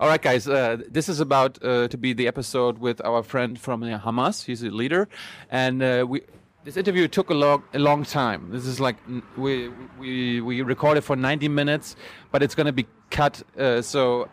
All right, guys. Uh, this is about uh, to be the episode with our friend from uh, Hamas. He's a leader, and uh, we. This interview took a long, a long time. This is like we we we recorded for 90 minutes, but it's going to be cut. Uh, so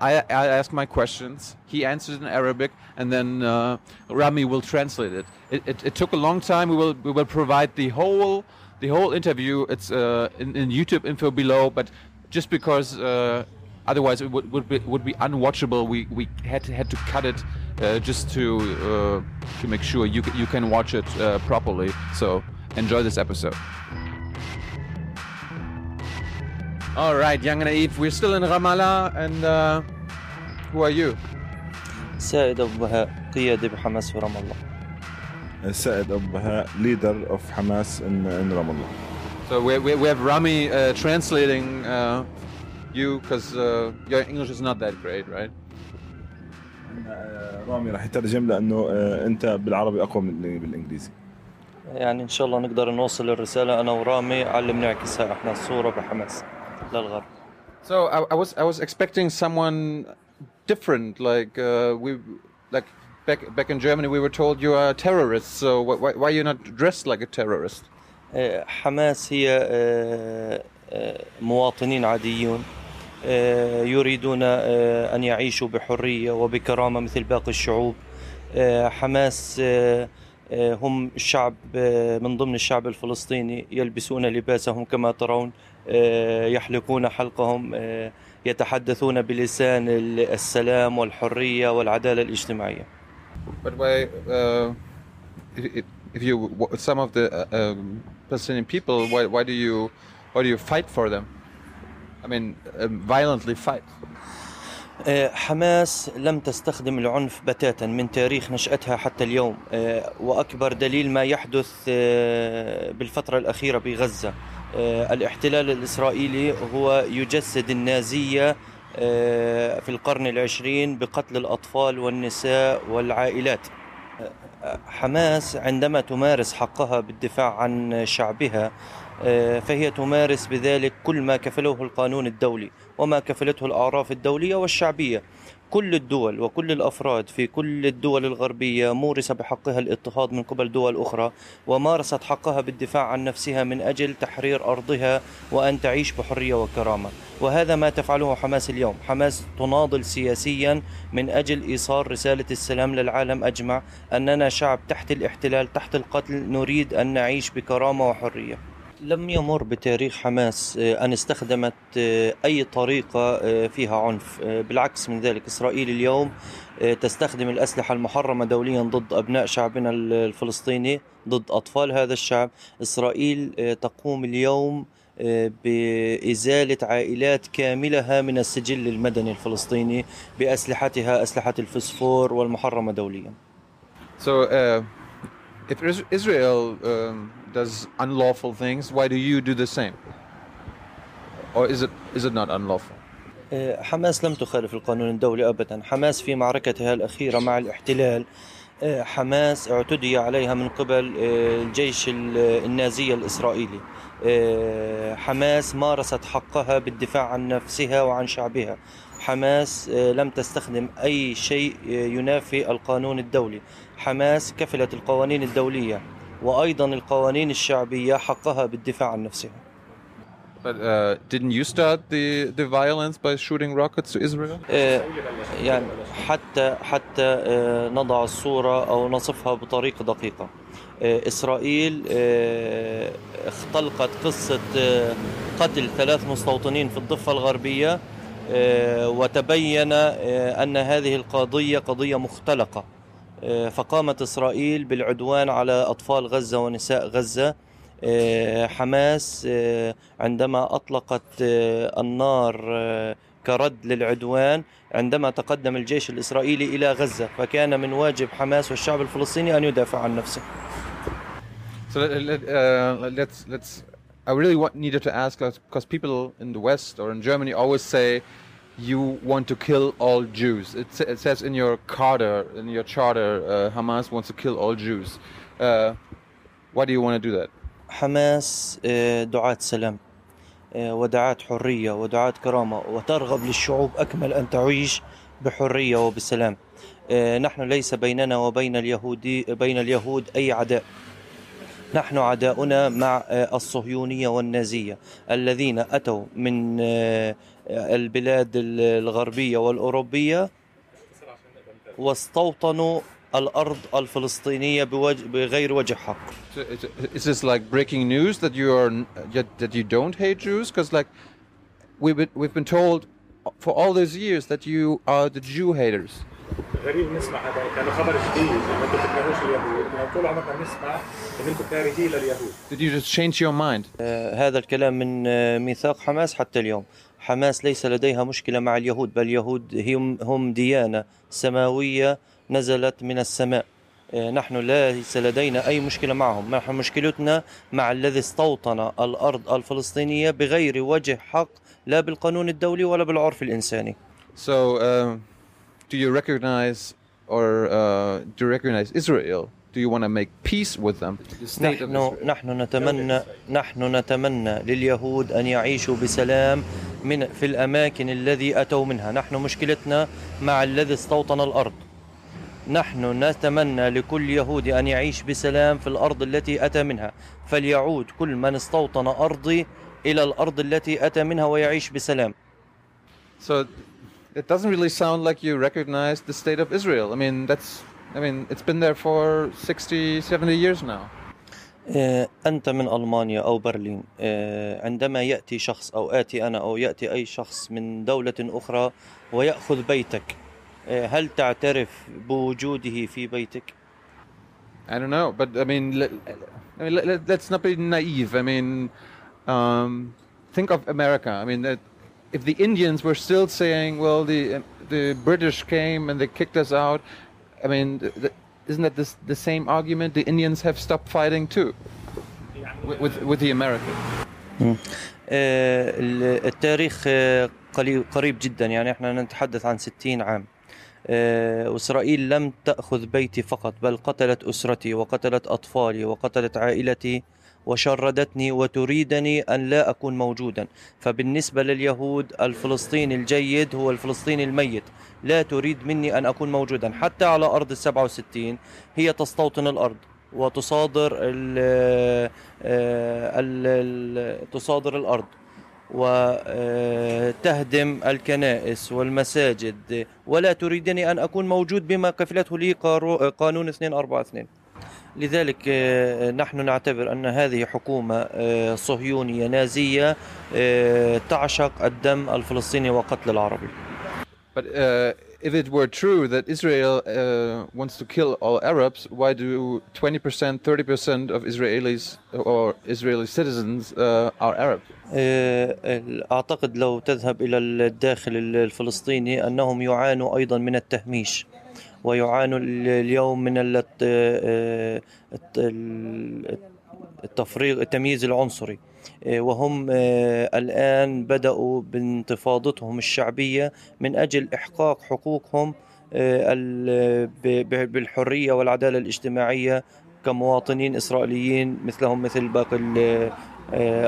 I, I ask my questions. He answers in Arabic, and then uh, Rami will translate it. It, it. it took a long time. We will we will provide the whole the whole interview. It's uh, in, in YouTube info below, but just because uh, otherwise it would, would be would be unwatchable. We we had to, had to cut it uh, just to uh, to make sure you c- you can watch it uh, properly. So enjoy this episode. All right, Young and Naive, we're still in Ramallah, and uh, who are you? سائد أبو بهاء قيادي بحماس في رام الله السائد أبو بهاء leader of Hamas in, in Ramallah. So we, we, we have Rami uh, translating uh, you because uh, your English is not that great, right? آه، رامي راح يترجم لأنه آه، أنت بالعربي أقوى من بالإنجليزي. يعني إن شاء الله نقدر نوصل الرسالة أنا ورامي على اللي بنعكسها إحنا الصورة بحماس للغرب So I, I was I was expecting someone different, like uh, we like back back in Germany we were told you are a terrorist. So wh- why why are you not dressed like a terrorist? آه، حماس هي آه، آه، مواطنين عاديون آه، يريدون آه، أن يعيشوا بحرية وبكرامة مثل باقي الشعوب آه، حماس آه، آه، هم الشعب آه، من ضمن الشعب الفلسطيني يلبسون لباسهم كما ترون آه، يحلقون حلقهم آه، يتحدثون بلسان ال- السلام والحرية والعدالة الاجتماعية But why uh, if, if you some of the uh, um, Palestinian people why why do you why do you fight for them? I mean um, violently fight. حماس لم تستخدم العنف بتاتا من تاريخ نشأتها حتى اليوم. آه، وأكبر دليل ما يحدث آه، بالفترة الأخيرة بغزة. الاحتلال الإسرائيلي هو يجسد النازية في القرن العشرين بقتل الأطفال والنساء والعائلات. حماس عندما تمارس حقها بالدفاع عن شعبها فهي تمارس بذلك كل ما كفله القانون الدولي وما كفلته الأعراف الدولية والشعبية. كل الدول وكل الأفراد في كل الدول الغربية مورس بحقها الاضطهاد من قبل دول أخرى ومارست حقها بالدفاع عن نفسها من أجل تحرير أرضها وأن تعيش بحرية وكرامة. وهذا ما تفعله حماس اليوم. حماس تناضل سياسيا من أجل إيصال رسالة السلام للعالم. أجمع أننا شعب تحت الاحتلال تحت القتل نريد أن نعيش بكرامة وحرية. لم يمر بتاريخ حماس آه، أن استخدمت آه، أي طريقة آه، فيها عنف. بالعكس من ذلك إسرائيل اليوم تستخدم الأسلحة المحرمة دوليا ضد أبناء شعبنا ال- الفلسطيني ضد أطفال هذا الشعب. إسرائيل تقوم اليوم بإزالة عائلات كاملها من السجل المدني الفلسطيني بأسلحتها أسلحة الفسفور والمحرمة دوليا. So uh, if Is- Israel um, does unlawful things, why do you do the same? Or is it is it not unlawful? آه، حماس لم تخالف القانون الدولي ابدا، حماس في معركتها الاخيره مع الاحتلال آه، حماس اعتدي عليها من قبل آه، الجيش ال- النازي الاسرائيلي. آه، حماس مارست حقها بالدفاع عن نفسها وعن شعبها. حماس آه، لم تستخدم أي شيء آه، ينافي القانون الدولي. حماس كفلت القوانين الدولية وأيضا القوانين الشعبية حقها بالدفاع عن نفسها. But uh, didn't you start the the violence by shooting rockets to Israel? يعني حتى حتى نضع الصورة أو نصفها بطريقة دقيقة إسرائيل آه، اختلقت قصة آه، قتل ثلاث مستوطنين في الضفة الغربية آه، وتبين آه، أن هذه القضية قضية مختلقة. آه، فقامت إسرائيل بالعدوان على أطفال غزة ونساء غزة. آه، حماس آه، عندما أطلقت آه، النار آه، كرد للعدوان عندما تقدم الجيش الإسرائيلي إلى غزة فكان من واجب حماس والشعب الفلسطيني أن يدافع عن نفسه. So let, let, uh, let's let's. I really want, needed to ask because people in the West or in Germany always say you want to kill all Jews. It, sa- it says in your charter, in your charter, uh, Hamas wants to kill all Jews. Uh, why do you want to do that? حماس آه، دعاة سلام آه، ودعاة حرية ودعاة كرامة وترغب للشعوب أكمل أن تعيش بحرية وبسلام آه، نحن ليس بيننا وبين اليهودي بين اليهود أي عداء نحن عداؤنا مع آه، الصهيونية والنازية الذين أتوا من آه، البلاد الغربية والأوروبية واستوطنوا الأرض الفلسطينية بوجه بغير وجه حق Is this like breaking news that you are that you don't hate Jews? Because like we've been, we've been told for all those years that you are the Jew haters. غريب نسمع هذا كأنه خبر جديد يعني أنتم بتكرهوش اليهود. يعني طول عمرنا بنسمع إن أنتم كارهين لليهود. Did you just change your mind? آه، هذا الكلام من آه، ميثاق حماس حتى اليوم. حماس ليس لديها مشكلة مع اليهود بل اليهود هم هم ديانة سماوية نزلت من السماء. آه، نحن ليس لدينا أي مشكلة معهم. نحن مشكلتنا مع الذي استوطن الأرض الفلسطينية بغير وجه حق لا بالقانون الدولي ولا بالعرف الإنساني. So um, do you recognize or uh, do you recognize Israel? Do you want to make peace with them? The state of نحن Israel. نحن نتمنى نحن نتمنى لليهود أن يعيشوا بسلام من في الأماكن الذي أتوا منها، نحن مشكلتنا مع الذي استوطن الأرض. نحن نتمنى لكل يهودي أن يعيش بسلام في الأرض التي أتى منها، فليعود كل من استوطن أرضي إلى الأرض التي أتى منها ويعيش بسلام. So it doesn't really sound like you recognize the state of Israel. I mean, that's I mean, it's been there for 60, 70 years now. آه، أنت من ألمانيا أو برلين آه، عندما يأتي شخص أو آتي أنا أو يأتي أي شخص من دولة أخرى ويأخذ بيتك آه، هل تعترف بوجوده في بيتك؟ I don't know, but I mean, let, I mean, let, let, let's not be naive. I mean, um, think of America. I mean, that if the Indians were still saying, "Well, the the British came and they kicked us out," I mean, th- th- isn't that this, the same argument? The Indians have stopped fighting too with with, with the Americans. آه، ال- التاريخ آه، قليل- قريب جدا يعني احنا نتحدث عن 60 عام آه، إسرائيل لم تأخذ بيتي فقط بل قتلت أسرتي وقتلت أطفالي وقتلت عائلتي وشردتني وتريدني أن لا أكون موجودا. فبالنسبة لليهود الفلسطيني الجيد هو الفلسطيني الميت. لا تريد مني أن أكون موجودا. حتى على أرض السبعة وستين هي تستوطن الأرض وتصادر ال ال ال تصادر الأرض وتهدم الكنائس والمساجد. ولا تريدني أن أكون موجود بما كفلته لي قانون 242 لذلك آه، نحن نعتبر أن هذه حكومة آه، صهيونية نازية آه، تعشق الدم الفلسطيني وقتل العربي But uh, if it were true that Israel uh, wants to kill all Arabs, why do 20%, 30% of Israelis or Israeli citizens uh, are Arab? آه، أعتقد لو تذهب إلى الداخل الفلسطيني أنهم يعانوا أيضا من التهميش ويعانوا ال- اليوم من ال- الت- ال- التفريغ التمييز العنصري. آه، وهم آه، الآن بدأوا بانتفاضتهم الشعبية من أجل إحقاق حقوقهم آه، بالحرية والعدالة الاجتماعية كمواطنين إسرائيليين مثلهم مثل باقي ال-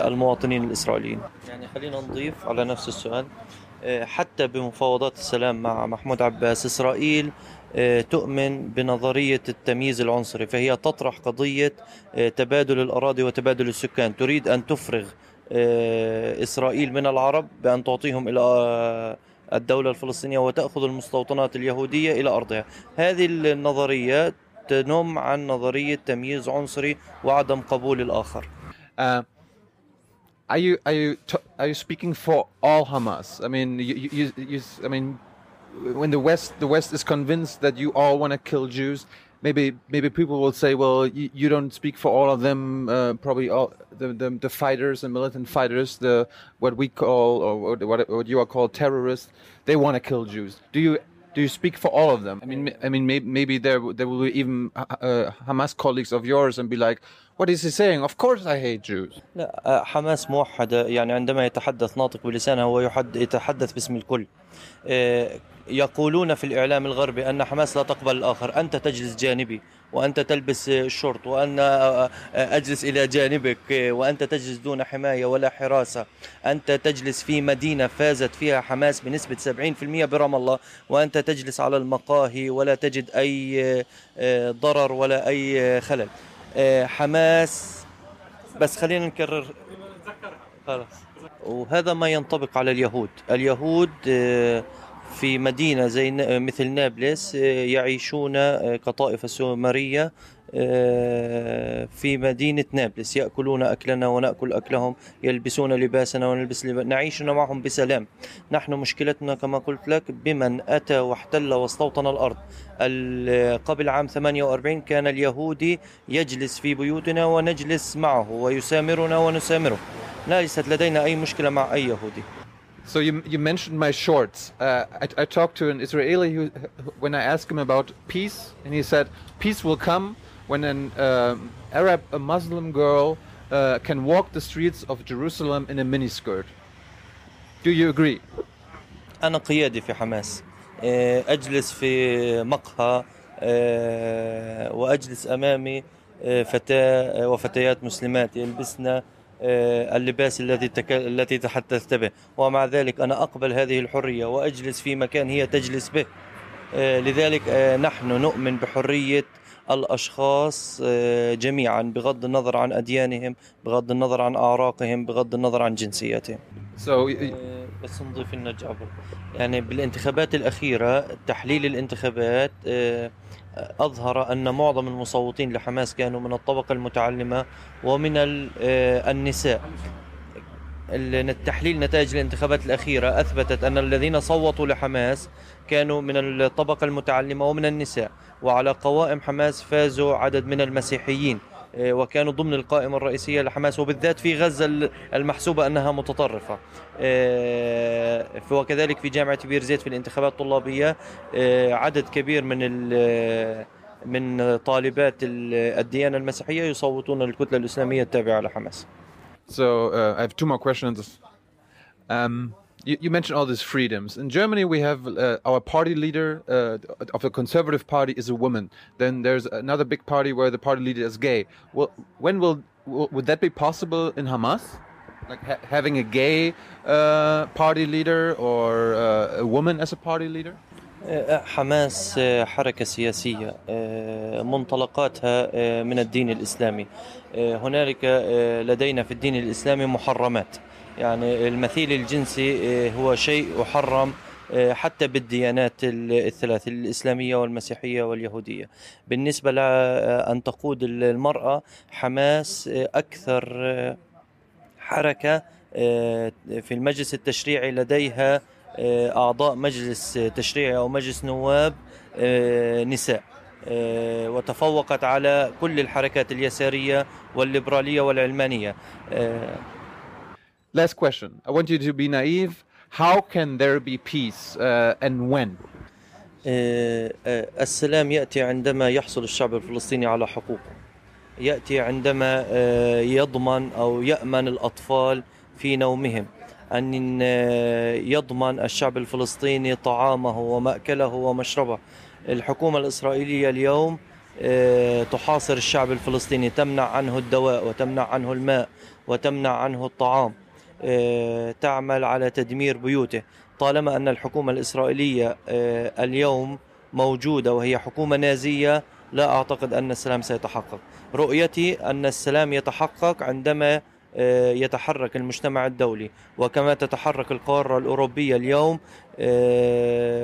المواطنين الإسرائيليين. يعني خلينا نضيف على نفس السؤال حتى بمفاوضات السلام مع محمود عباس إسرائيل تؤمن بنظرية التمييز العنصري فهي تطرح قضية آه، تبادل الأراضي وتبادل السكان. تريد أن تفرغ آه، إسرائيل من العرب بأن تعطيهم إلى آه، الدولة الفلسطينية وتأخذ المستوطنات اليهودية إلى أرضها. هذه النظرية تنم عن نظرية تمييز عنصري وعدم قبول الآخر. Uh, are you are you are you speaking for all Hamas? I mean, you, you, you, I mean, when the West the West is convinced that you all want to kill Jews, maybe maybe people will say, well, you, you don't speak for all of them. Uh, probably all the, the the fighters, the militant fighters, the what we call or what what, what you are called terrorists. They want to kill Jews. Do you? Do you speak for all of them? I mean, I mean, maybe, maybe there there will be even uh, uh, Hamas colleagues of yours and be like, "What is he saying? Of course I hate Jews." لا آه، حماس موحدة يعني عندما يتحدث ناطق بلسانه هو يحد يتحدث باسم الكل آه، يقولون في الإعلام الغربي أن حماس لا تقبل الآخر. أنت تجلس جانبي وأنت تلبس الشرط وأنا أجلس إلى جانبك وأنت تجلس دون حماية ولا حراسة. أنت تجلس في مدينة فازت فيها حماس بنسبة 70% برام الله وأنت تجلس على المقاهي ولا تجد أي ضرر ولا أي خلل. حماس بس خلينا نكرر. خلاص. وهذا ما ينطبق على اليهود. اليهود في مدينة زي مثل نابلس يعيشون كطائفة سومرية في مدينة نابلس. يأكلون أكلنا ونأكل أكلهم يلبسون لباسنا ونلبس لباس نعيش معهم بسلام. نحن مشكلتنا كما قلت لك بمن أتى واحتل واستوطن الأرض. قبل عام 48 كان اليهودي يجلس في بيوتنا ونجلس معه ويسامرنا ونسامره. ليست لدينا أي مشكلة مع أي يهودي. So you, you mentioned my shorts. Uh, I, I, talked to an Israeli who, when I asked him about peace, and he said peace will come when an um, Arab, a Muslim girl, uh, can walk the streets of Jerusalem in a miniskirt. Do you agree? أنا قيادي في حماس أجلس في مقهى وأجلس أمامي فتاة وفتيات مسلمات يلبسن اللباس الذي تك... التي تحدثت به. ومع ذلك أنا أقبل هذه الحرية وأجلس في مكان هي تجلس به. لذلك نحن نؤمن بحرية الأشخاص جميعا بغض النظر عن أديانهم بغض النظر عن أعراقهم بغض النظر عن جنسياتهم. So, بس نضيف لنا جابر يعني بالانتخابات الأخيرة تحليل الانتخابات أظهر أن معظم المصوتين لحماس كانوا من الطبقة المتعلمة ومن النساء. التحليل نتائج الانتخابات الأخيرة أثبتت أن الذين صوتوا لحماس كانوا من الطبقة المتعلمة ومن النساء وعلى قوائم حماس فازوا عدد من المسيحيين. آه، وكانوا ضمن القائمة الرئيسية لحماس وبالذات في غزة المحسوبة أنها متطرفة آه، وكذلك في جامعة بير زيت في الانتخابات الطلابية آه، عدد كبير من من طالبات الديانة المسيحية يصوتون للكتلة الإسلامية التابعة لحماس. So uh, I have two more questions. Um, you, you, mentioned all these freedoms. In Germany, we have uh, our party leader uh, of the conservative party is a woman. Then there's another big party where the party leader is gay. Well, when will, will would that be possible in Hamas? Like ha having a gay uh, party leader or uh, a woman as a party leader? حماس حركة سياسية منطلقاتها من الدين الإسلامي هنالك لدينا في الدين الإسلامي محرمات يعني المثيل الجنسي آه، هو شيء يحرم آه، حتى بالديانات الثلاث الإسلامية والمسيحية واليهودية. بالنسبة لأن آه، تقود المرأة حماس أكثر حركة في المجلس التشريعي لديها أعضاء مجلس تشريعي أو مجلس نواب نساء. وتفوقت على كل الحركات اليسارية والليبرالية والعلمانية. Last question. I want you to be naive. How can there be peace uh, and when? السلام يأتي عندما يحصل الشعب الفلسطيني على حقوقه يأتي عندما يضمن أو يأمن الأطفال في نومهم أن يضمن الشعب الفلسطيني طعامه ومأكله ومشربه الحكومة الإسرائيلية اليوم تحاصر الشعب الفلسطيني تمنع عنه الدواء وتمنع عنه الماء وتمنع عنه الطعام تعمل على تدمير بيوته. طالما أن الحكومة الإسرائيلية آه، اليوم موجودة وهي حكومة نازية لا أعتقد أن السلام سيتحقق. رؤيتي أن السلام يتحقق عندما آه، يتحرك المجتمع الدولي. وكما تتحرك القارة الأوروبية اليوم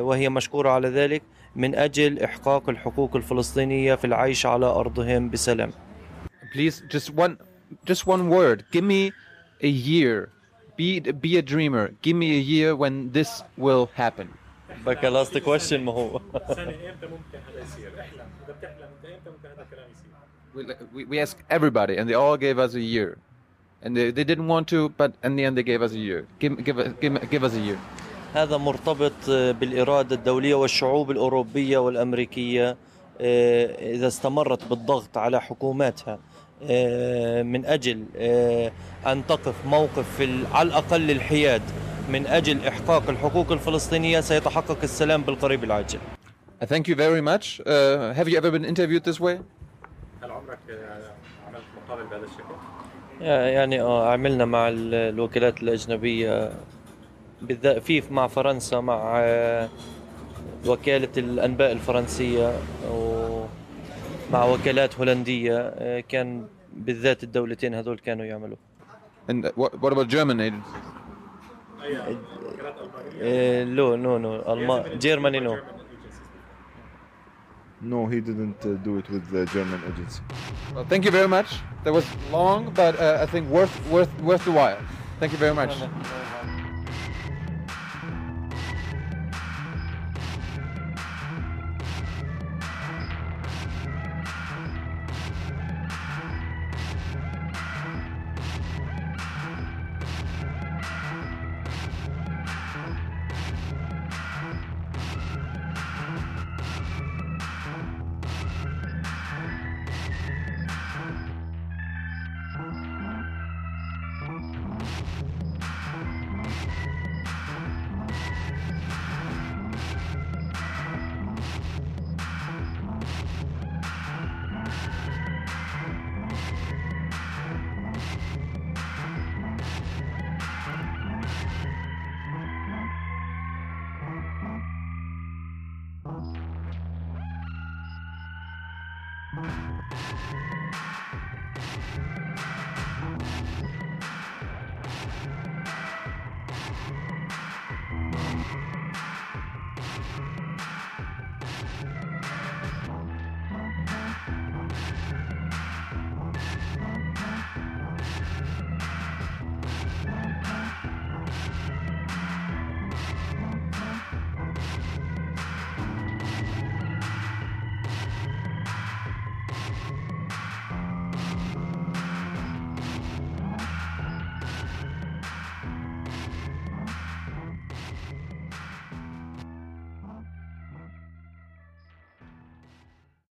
وهي مشكورة على ذلك من أجل إحقاق الحقوق الفلسطينية في العيش على أرضهم بسلام. Please, just one, just one word. Give me a year be be a dreamer. Give me a year when this will happen. بقى لاست كويشن ما هو سنه امتى ممكن هذا يصير؟ احلم اذا بتحلم انت امتى ممكن هذا الكلام يصير؟ We, we, asked everybody and they all gave us a year. And they, they didn't want to, but in the end they gave us a year. Give, give, give, give us a year. هذا مرتبط بالإرادة الدولية والشعوب الأوروبية والأمريكية إذا استمرت بالضغط على حكوماتها آه، من أجل آه، أن تقف موقف في على الأقل الحياد من أجل إحقاق الحقوق الفلسطينية سيتحقق السلام بالقريب العاجل thank you very much. Uh, have you ever been interviewed this way? هل عمرك آه، عملت مقابل بهذا الشكل؟ يعني آه عملنا مع ال- الوكالات الأجنبية بالذات في مع فرنسا مع آه، وكالة الأنباء الفرنسية ومع وكالات هولندية آه، كان بالذات الدولتين هذول كانوا يعملوا And what, what about German agencies? آه، لو نو نو ألمان جيرماني نو No, he didn't uh, do it with the German agency. Well, thank you very much. That was long, but uh, I think worth worth worth the while. Thank you very much.